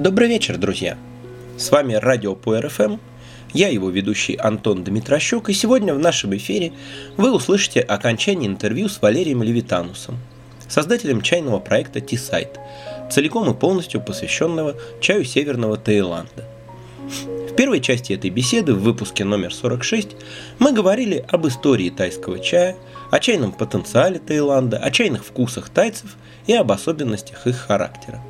Добрый вечер, друзья! С вами радио по РФМ, я его ведущий Антон Дмитрощук, и сегодня в нашем эфире вы услышите окончание интервью с Валерием Левитанусом, создателем чайного проекта T-Site, целиком и полностью посвященного чаю Северного Таиланда. В первой части этой беседы, в выпуске номер 46, мы говорили об истории тайского чая, о чайном потенциале Таиланда, о чайных вкусах тайцев и об особенностях их характера.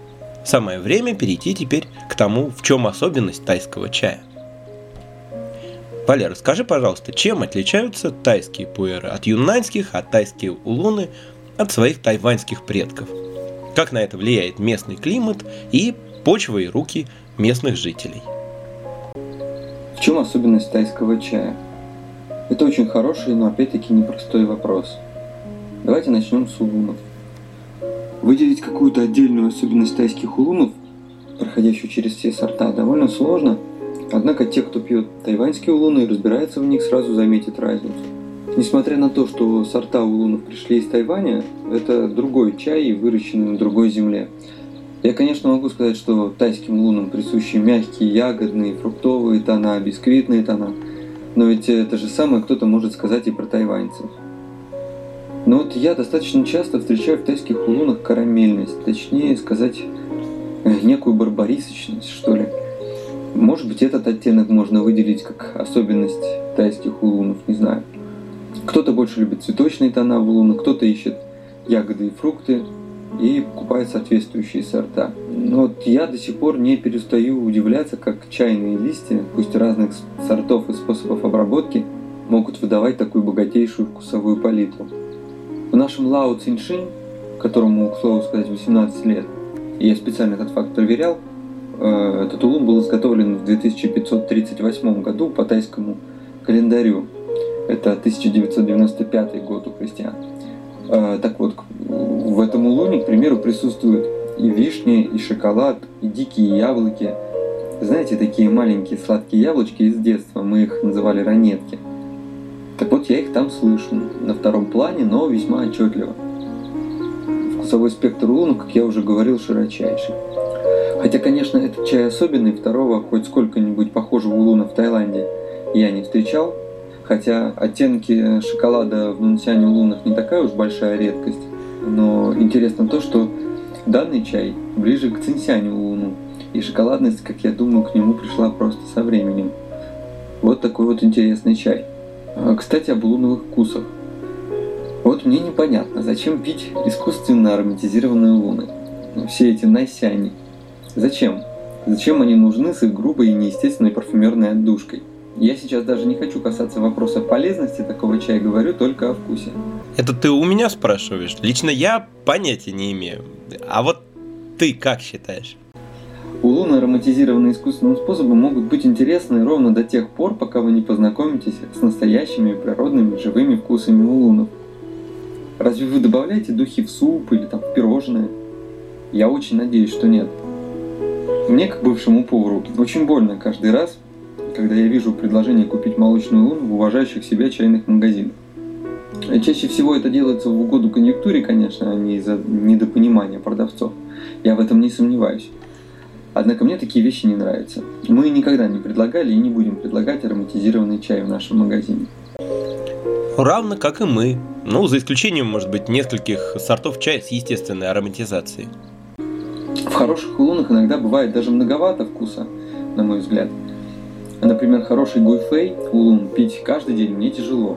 Самое время перейти теперь к тому, в чем особенность тайского чая. Валя, расскажи, пожалуйста, чем отличаются тайские пуэры от юннаньских, а тайские улуны от своих тайваньских предков? Как на это влияет местный климат и почва и руки местных жителей? В чем особенность тайского чая? Это очень хороший, но опять-таки непростой вопрос. Давайте начнем с улунов. Выделить какую-то отдельную особенность тайских улунов, проходящую через все сорта, довольно сложно – Однако те, кто пьет тайваньские улуны и разбирается в них, сразу заметят разницу. Несмотря на то, что сорта улунов пришли из Тайваня, это другой чай, выращенный на другой земле. Я, конечно, могу сказать, что тайским улунам присущи мягкие, ягодные, фруктовые тона, бисквитные тона. Но ведь это же самое кто-то может сказать и про тайваньцев. Но вот я достаточно часто встречаю в тайских улунах карамельность, точнее сказать, э, некую барбарисочность, что ли. Может быть, этот оттенок можно выделить как особенность тайских улунов, не знаю. Кто-то больше любит цветочные тона в улунах, кто-то ищет ягоды и фрукты и покупает соответствующие сорта. Но вот я до сих пор не перестаю удивляться, как чайные листья, пусть разных сортов и способов обработки, могут выдавать такую богатейшую вкусовую палитру. В нашем Лао Циншинь, которому, к слову сказать, 18 лет, я специально этот факт проверял, Э, этот улун был изготовлен в 2538 году по тайскому календарю. Это 1995 год у христиан. Э, так вот, в этом улуне, к примеру, присутствуют и вишни, и шоколад, и дикие яблоки. Знаете, такие маленькие сладкие яблочки из детства, мы их называли ранетки. Так вот, я их там слышу, на втором плане, но весьма отчетливо. Вкусовой спектр улуна, как я уже говорил, широчайший. Хотя, конечно, этот чай особенный, второго, хоть сколько-нибудь похожего улуна в Таиланде, я не встречал. Хотя оттенки шоколада в нунсяне улунах не такая уж большая редкость. Но интересно то, что данный чай ближе к цинсяню улуну. И шоколадность, как я думаю, к нему пришла просто со временем. Вот такой вот интересный чай. А, кстати, об улуновых вкусах. Вот мне непонятно, зачем пить искусственно ароматизированные луны. Все эти найсяни. Зачем? Зачем они нужны с их грубой и неестественной парфюмерной отдушкой? Я сейчас даже не хочу касаться вопроса полезности такого чая, говорю только о вкусе. Это ты у меня спрашиваешь? Лично я понятия не имею. А вот ты как считаешь? Улуны, ароматизированные искусственным способом, могут быть интересны ровно до тех пор, пока вы не познакомитесь с настоящими природными живыми вкусами улунов. Разве вы добавляете духи в суп или там в пирожное? Я очень надеюсь, что нет. Мне, как бывшему повару, очень больно каждый раз, когда я вижу предложение купить молочный лун в уважающих себя чайных магазинах. Чаще всего это делается в угоду конъюнктуре, конечно, а не из-за недопонимания продавцов. Я в этом не сомневаюсь. Однако мне такие вещи не нравятся. Мы никогда не предлагали и не будем предлагать ароматизированный чай в нашем магазине. Равно как и мы. Ну, за исключением, может быть, нескольких сортов чая с естественной ароматизацией. В хороших улунах иногда бывает даже многовато вкуса, на мой взгляд. Например, хороший гуйфей улун пить каждый день мне тяжело.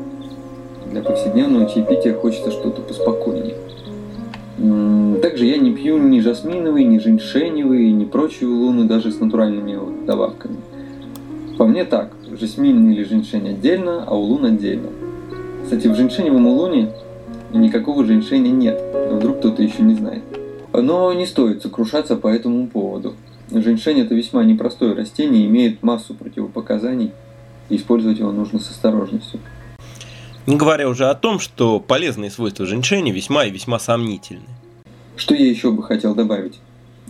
Для повседневного чаепития хочется что-то поспокойнее. Также я не пью ни жасминовый, ни женьшеневый, ни прочие улуны, даже с натуральными добавками. По мне так, жасмин или женьшень отдельно, а улун отдельно. Кстати, в женьшеневом улуне никакого женьшеня нет, вдруг кто-то еще не знает. Но не стоит сокрушаться по этому поводу. Женьшень это весьма непростое растение, имеет массу противопоказаний, и использовать его нужно с осторожностью. Не говоря уже о том, что полезные свойства женьшени весьма и весьма сомнительны. Что я еще бы хотел добавить?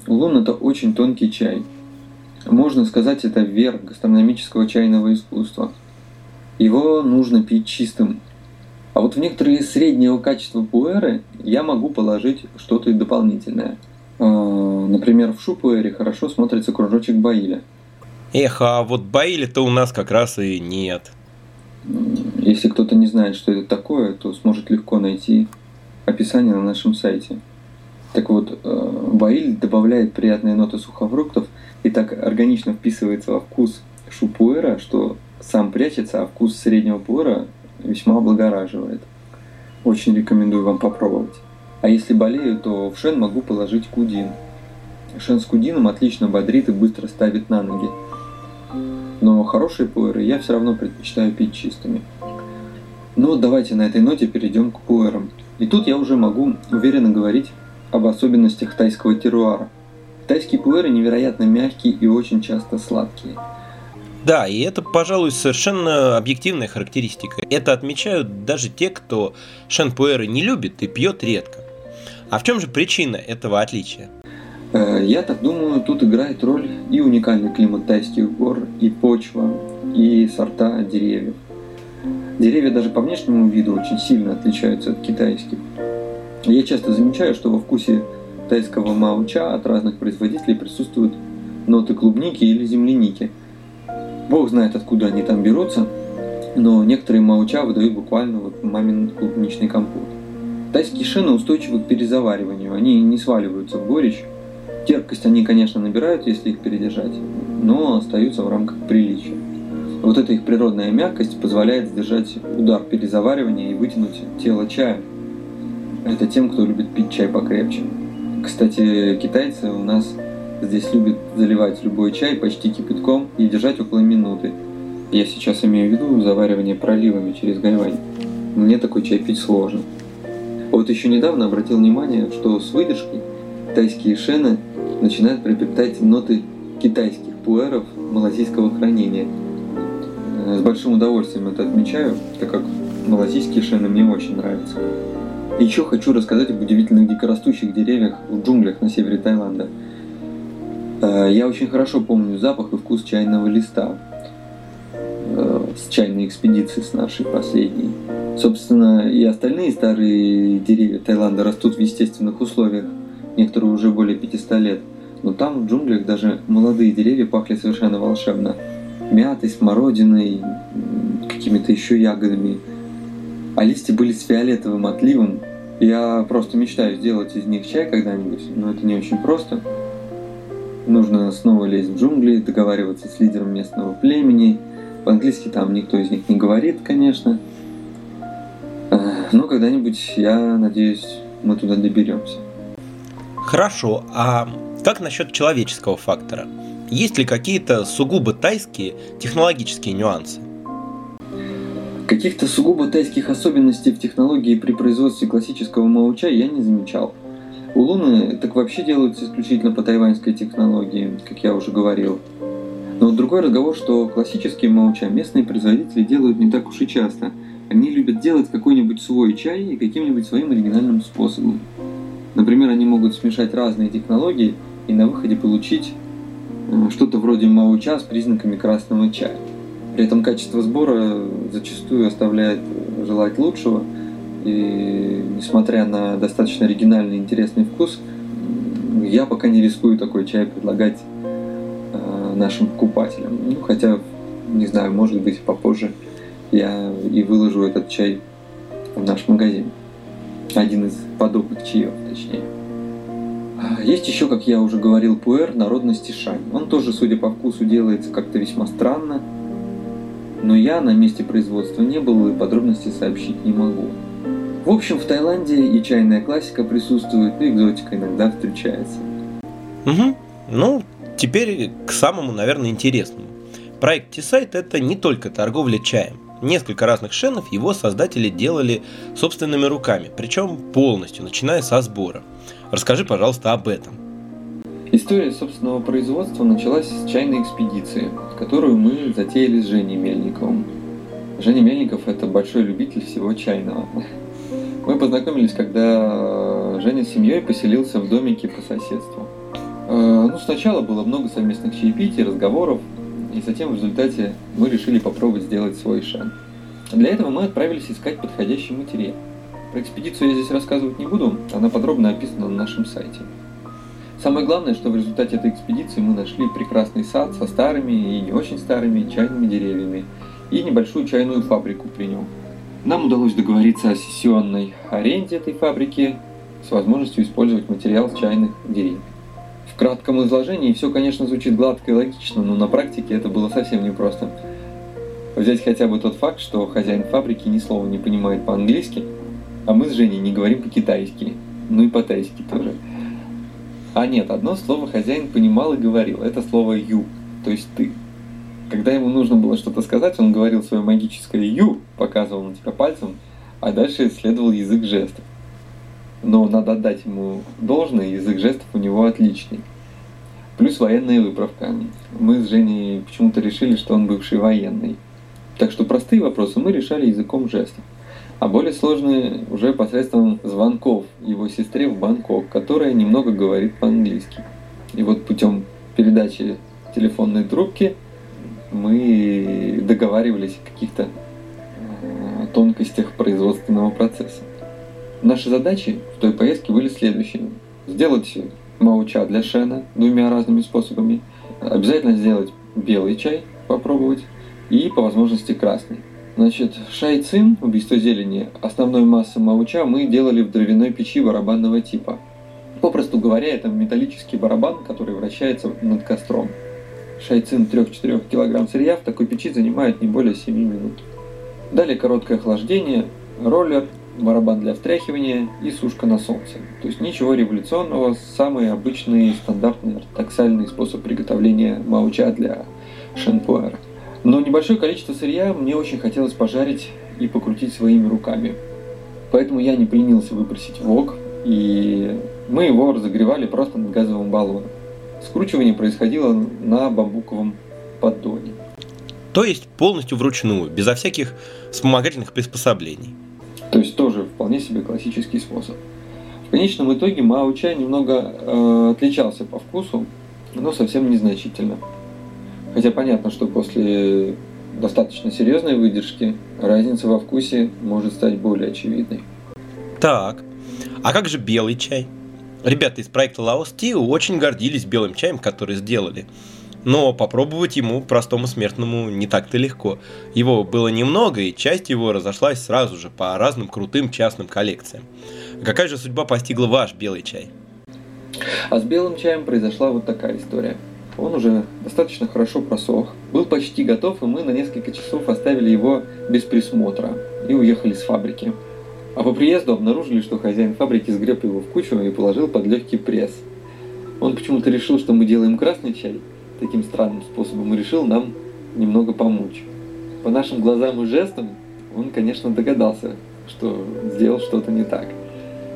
Лун это очень тонкий чай. Можно сказать, это верх гастрономического чайного искусства. Его нужно пить чистым, а вот в некоторые среднего качества пуэры я могу положить что-то дополнительное. А, например, в шупуэре хорошо смотрится кружочек Баиля. Эх, а вот Баиля-то у нас как раз и нет. Знает, что это такое, то сможет легко найти описание на нашем сайте. Так вот, э, Баиль добавляет приятные ноты сухофруктов и так органично вписывается во вкус шупуэра, что сам прячется, а вкус среднего пуэра весьма облагораживает. Очень рекомендую вам попробовать. А если болею, то в шен могу положить кудин. Шен с кудином отлично бодрит и быстро ставит на ноги. Но хорошие пуэры я все равно предпочитаю пить чистыми. Ну давайте на этой ноте перейдем к пуэрам. И тут я уже могу уверенно говорить об особенностях тайского теруара. Тайские пуэры невероятно мягкие и очень часто сладкие. Да, и это, пожалуй, совершенно объективная характеристика. Это отмечают даже те, кто шенпуэры не любит и пьет редко. А в чем же причина этого отличия? Э, я так думаю, тут играет роль и уникальный климат тайских гор, и почва, и сорта деревьев. Деревья даже по внешнему виду очень сильно отличаются от китайских. Я часто замечаю, что во вкусе тайского мауча от разных производителей присутствуют ноты клубники или земляники – Бог знает, откуда они там берутся, но некоторые мауча выдают буквально вот мамин клубничный компот. Тайские шины устойчивы к перезавариванию, они не сваливаются в горечь. Терпкость они, конечно, набирают, если их передержать, но остаются в рамках приличия. Вот эта их природная мягкость позволяет сдержать удар перезаваривания и вытянуть тело чая. Это тем, кто любит пить чай покрепче. Кстати, китайцы у нас Здесь любят заливать любой чай почти кипятком и держать около минуты. Я сейчас имею в виду заваривание проливами через гайвань. Мне такой чай пить сложно. Вот еще недавно обратил внимание, что с выдержкой тайские шены начинают приобретать ноты китайских пуэров малазийского хранения. С большим удовольствием это отмечаю, так как малазийские шены мне очень нравятся. Еще хочу рассказать об удивительных дикорастущих деревьях в джунглях на севере Таиланда – Э, я очень хорошо помню запах и вкус чайного листа э, с чайной экспедиции, с нашей последней. Собственно, и остальные старые деревья Таиланда растут в естественных условиях, некоторые уже более 500 лет. Но там, в джунглях, даже молодые деревья пахли совершенно волшебно. Мятой, смородиной, какими-то еще ягодами. А листья были с фиолетовым отливом. Я просто мечтаю сделать из них чай когда-нибудь, но это не очень просто. Нужно снова лезть в джунгли, договариваться с лидером местного племени. По-английски там никто из них не говорит, конечно. Но когда-нибудь, я надеюсь, мы туда доберемся. Хорошо, а как насчет человеческого фактора? Есть ли какие-то сугубо тайские технологические нюансы? Каких-то сугубо тайских особенностей в технологии при производстве классического мауча я не замечал. У Луны так вообще делаются исключительно по тайваньской технологии, как я уже говорил. Но другой разговор, что классические мауча местные производители делают не так уж и часто. Они любят делать какой-нибудь свой чай и каким-нибудь своим оригинальным способом. Например, они могут смешать разные технологии и на выходе получить что-то вроде мауча с признаками красного чая. При этом качество сбора зачастую оставляет желать лучшего – и несмотря на достаточно оригинальный и интересный вкус, я пока не рискую такой чай предлагать э, нашим покупателям. Ну, хотя, не знаю, может быть, попозже я и выложу этот чай в наш магазин. Один из подобных чаев, точнее. Есть еще, как я уже говорил, пуэр народности шань. Он тоже, судя по вкусу, делается как-то весьма странно. Но я на месте производства не был и подробности сообщить не могу. В общем, в Таиланде и чайная классика присутствует, и экзотика иногда встречается. Угу. Ну, теперь к самому, наверное, интересному. Проект T-Site это не только торговля чаем. Несколько разных шенов его создатели делали собственными руками, причем полностью, начиная со сбора. Расскажи, пожалуйста, об этом. История собственного производства началась с чайной экспедиции, которую мы затеяли с Женей Мельниковым. Женя Мельников – это большой любитель всего чайного. Мы познакомились, когда Женя с семьей поселился в домике по соседству. Э, ну, сначала было много совместных чаепитий, разговоров, и затем в результате мы решили попробовать сделать свой шан. Для этого мы отправились искать подходящий материал. Про экспедицию я здесь рассказывать не буду, она подробно описана на нашем сайте. Самое главное, что в результате этой экспедиции мы нашли прекрасный сад со старыми и не очень старыми чайными деревьями и небольшую чайную фабрику при нем. Нам удалось договориться о сессионной аренде этой фабрики с возможностью использовать материал чайных деревьев. В кратком изложении все, конечно, звучит гладко и логично, но на практике это было совсем непросто. Взять хотя бы тот факт, что хозяин фабрики ни слова не понимает по-английски, а мы с Женей не говорим по-китайски, ну и по-тайски тоже. А нет, одно слово хозяин понимал и говорил, это слово «ю», то есть «ты». Когда ему нужно было что-то сказать, он говорил свое магическое «ю», показывал на тебя пальцем, а дальше следовал язык жестов но надо отдать ему должное, язык жестов у него отличный. Плюс военная выправка. Мы с Женей почему-то решили, что он бывший военный. Так что простые вопросы мы решали языком жестов. А более сложные уже посредством звонков его сестре в Бангкок, которая немного говорит по-английски. И вот путем передачи телефонной трубки мы договаривались о каких-то э, тонкостях производственного процесса. Наши задачи в той поездке были следующие. Сделать мауча для Шена двумя разными способами. Обязательно сделать белый чай, попробовать. И по возможности красный. Значит, шай цин, убийство зелени, основной массы мауча мы делали в дровяной печи барабанного типа. Попросту говоря, это металлический барабан, который вращается над костром. Шайцин 3-4 кг сырья в такой печи занимает не более 7 минут. Далее короткое охлаждение, роллер, барабан для встряхивания и сушка на солнце. То есть ничего революционного, самый обычный стандартный ортодоксальный способ приготовления мауча для шенпуэра. Но небольшое количество сырья мне очень хотелось пожарить и покрутить своими руками. Поэтому я не принялся выпросить вок, и мы его разогревали просто над газовым баллоном. Скручивание происходило на бамбуковом поддоне. То есть полностью вручную, безо всяких вспомогательных приспособлений. То есть тоже вполне себе классический способ. В конечном итоге Мао чай немного э, отличался по вкусу, но совсем незначительно. Хотя понятно, что после достаточно серьезной выдержки разница во вкусе может стать более очевидной. Так, а как же белый чай? Ребята из проекта Laos Tea очень гордились белым чаем, который сделали. Но попробовать ему, простому смертному, не так-то легко. Его было немного, и часть его разошлась сразу же по разным крутым частным коллекциям. какая же судьба постигла ваш белый чай? А с белым чаем произошла вот такая история. Он уже достаточно хорошо просох, был почти готов, и мы на несколько часов оставили его без присмотра и уехали с фабрики. А по приезду обнаружили, что хозяин фабрики сгреб его в кучу и положил под легкий пресс. Он почему-то решил, что мы делаем красный чай, таким странным способом и решил нам немного помочь. По нашим глазам и жестам он, конечно, догадался, что сделал что-то не так.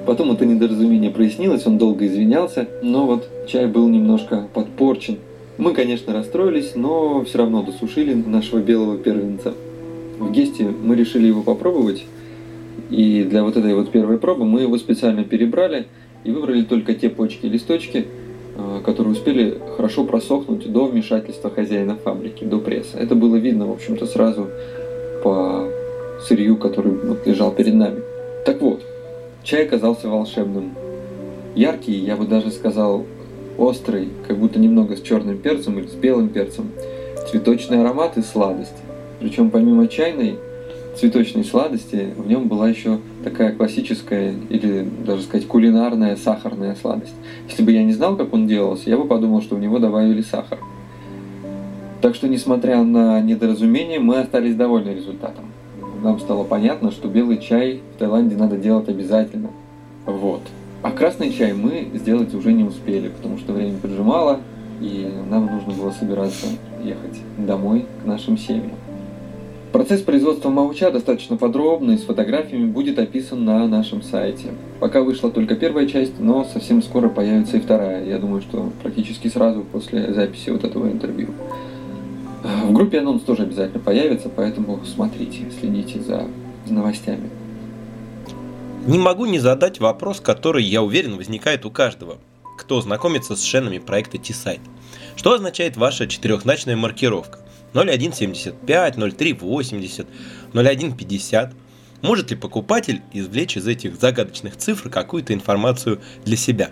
Потом это недоразумение прояснилось, он долго извинялся, но вот чай был немножко подпорчен. Мы, конечно, расстроились, но все равно досушили нашего белого первенца. В Гесте мы решили его попробовать, и для вот этой вот первой пробы мы его специально перебрали и выбрали только те почки и листочки, Э, которые успели хорошо просохнуть до вмешательства хозяина фабрики, до пресса. Это было видно, в общем-то, сразу по сырью, который вот лежал перед нами. Так вот, чай оказался волшебным. Яркий, я бы даже сказал, острый, как будто немного с черным перцем или с белым перцем. Цветочный аромат и сладость. Причем помимо чайной, цветочной сладости, в нем была еще такая классическая или даже сказать кулинарная сахарная сладость. Если бы я не знал, как он делался, я бы подумал, что в него добавили сахар. Так что, несмотря на недоразумение, мы остались довольны результатом. Нам стало понятно, что белый чай в Таиланде надо делать обязательно. Вот. А красный чай мы сделать уже не успели, потому что время поджимало, и нам нужно было собираться ехать домой к нашим семьям. Процесс производства мауча достаточно подробный, с фотографиями будет описан на нашем сайте. Пока вышла только первая часть, но совсем скоро появится и вторая. Я думаю, что практически сразу после записи вот этого интервью. В группе анонс тоже обязательно появится, поэтому смотрите, следите за новостями. Не могу не задать вопрос, который, я уверен, возникает у каждого, кто знакомится с шенами проекта T-Site. Что означает ваша четырехзначная маркировка? 0175, 0380, 0150. Может ли покупатель извлечь из этих загадочных цифр какую-то информацию для себя?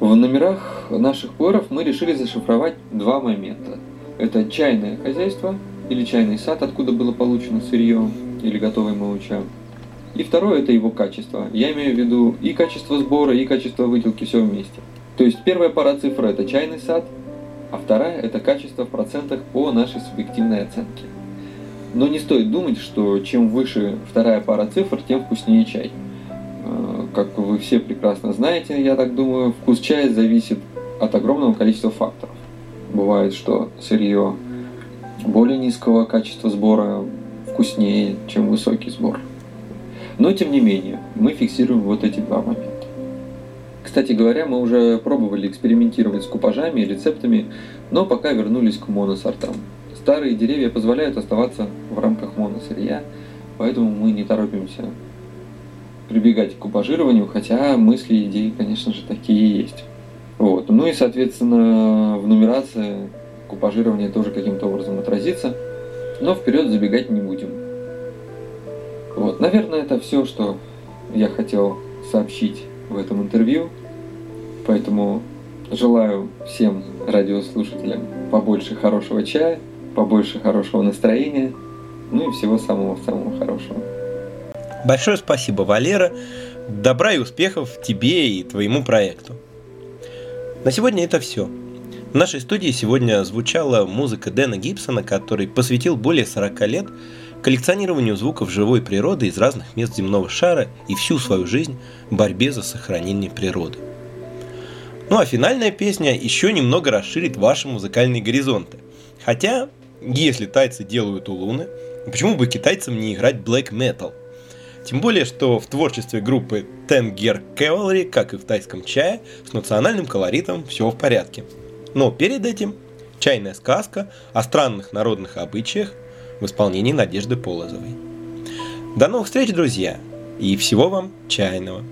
В номерах наших пуэров мы решили зашифровать два момента. Это чайное хозяйство или чайный сад, откуда было получено сырье или готовый молоча. И второе – это его качество. Я имею в виду и качество сбора, и качество выделки, все вместе. То есть первая пара цифр – это чайный сад, а вторая – это качество в процентах по нашей субъективной оценке. Но не стоит думать, что чем выше вторая пара цифр, тем вкуснее чай. Э, как вы все прекрасно знаете, я так думаю, вкус чая зависит от огромного количества факторов. Бывает, что сырье более низкого качества сбора вкуснее, чем высокий сбор. Но тем не менее, мы фиксируем вот эти два момента. Кстати говоря, мы уже пробовали экспериментировать с купажами и рецептами, но пока вернулись к моносортам. Старые деревья позволяют оставаться в рамках моносырья, поэтому мы не торопимся прибегать к купажированию, хотя мысли и идеи, конечно же, такие есть. Вот. Ну и, соответственно, в нумерации купажирование тоже каким-то образом отразится, но вперед забегать не будем. Вот, наверное, это все, что я хотел сообщить в этом интервью. Поэтому желаю всем радиослушателям побольше хорошего чая, побольше хорошего настроения, ну и всего самого-самого хорошего. Большое спасибо, Валера. Добра и успехов тебе и твоему проекту. На сегодня это все. В нашей студии сегодня звучала музыка Дэна Гибсона, который посвятил более 40 лет коллекционированию звуков живой природы из разных мест земного шара и всю свою жизнь борьбе за сохранение природы. Ну а финальная песня еще немного расширит ваши музыкальные горизонты. Хотя, если тайцы делают улуны, почему бы китайцам не играть black metal? Тем более, что в творчестве группы Ten Gear Cavalry, как и в тайском чае, с национальным колоритом все в порядке – но перед этим чайная сказка о странных народных обычаях в исполнении Надежды Полозовой. До новых встреч, друзья, и всего вам чайного!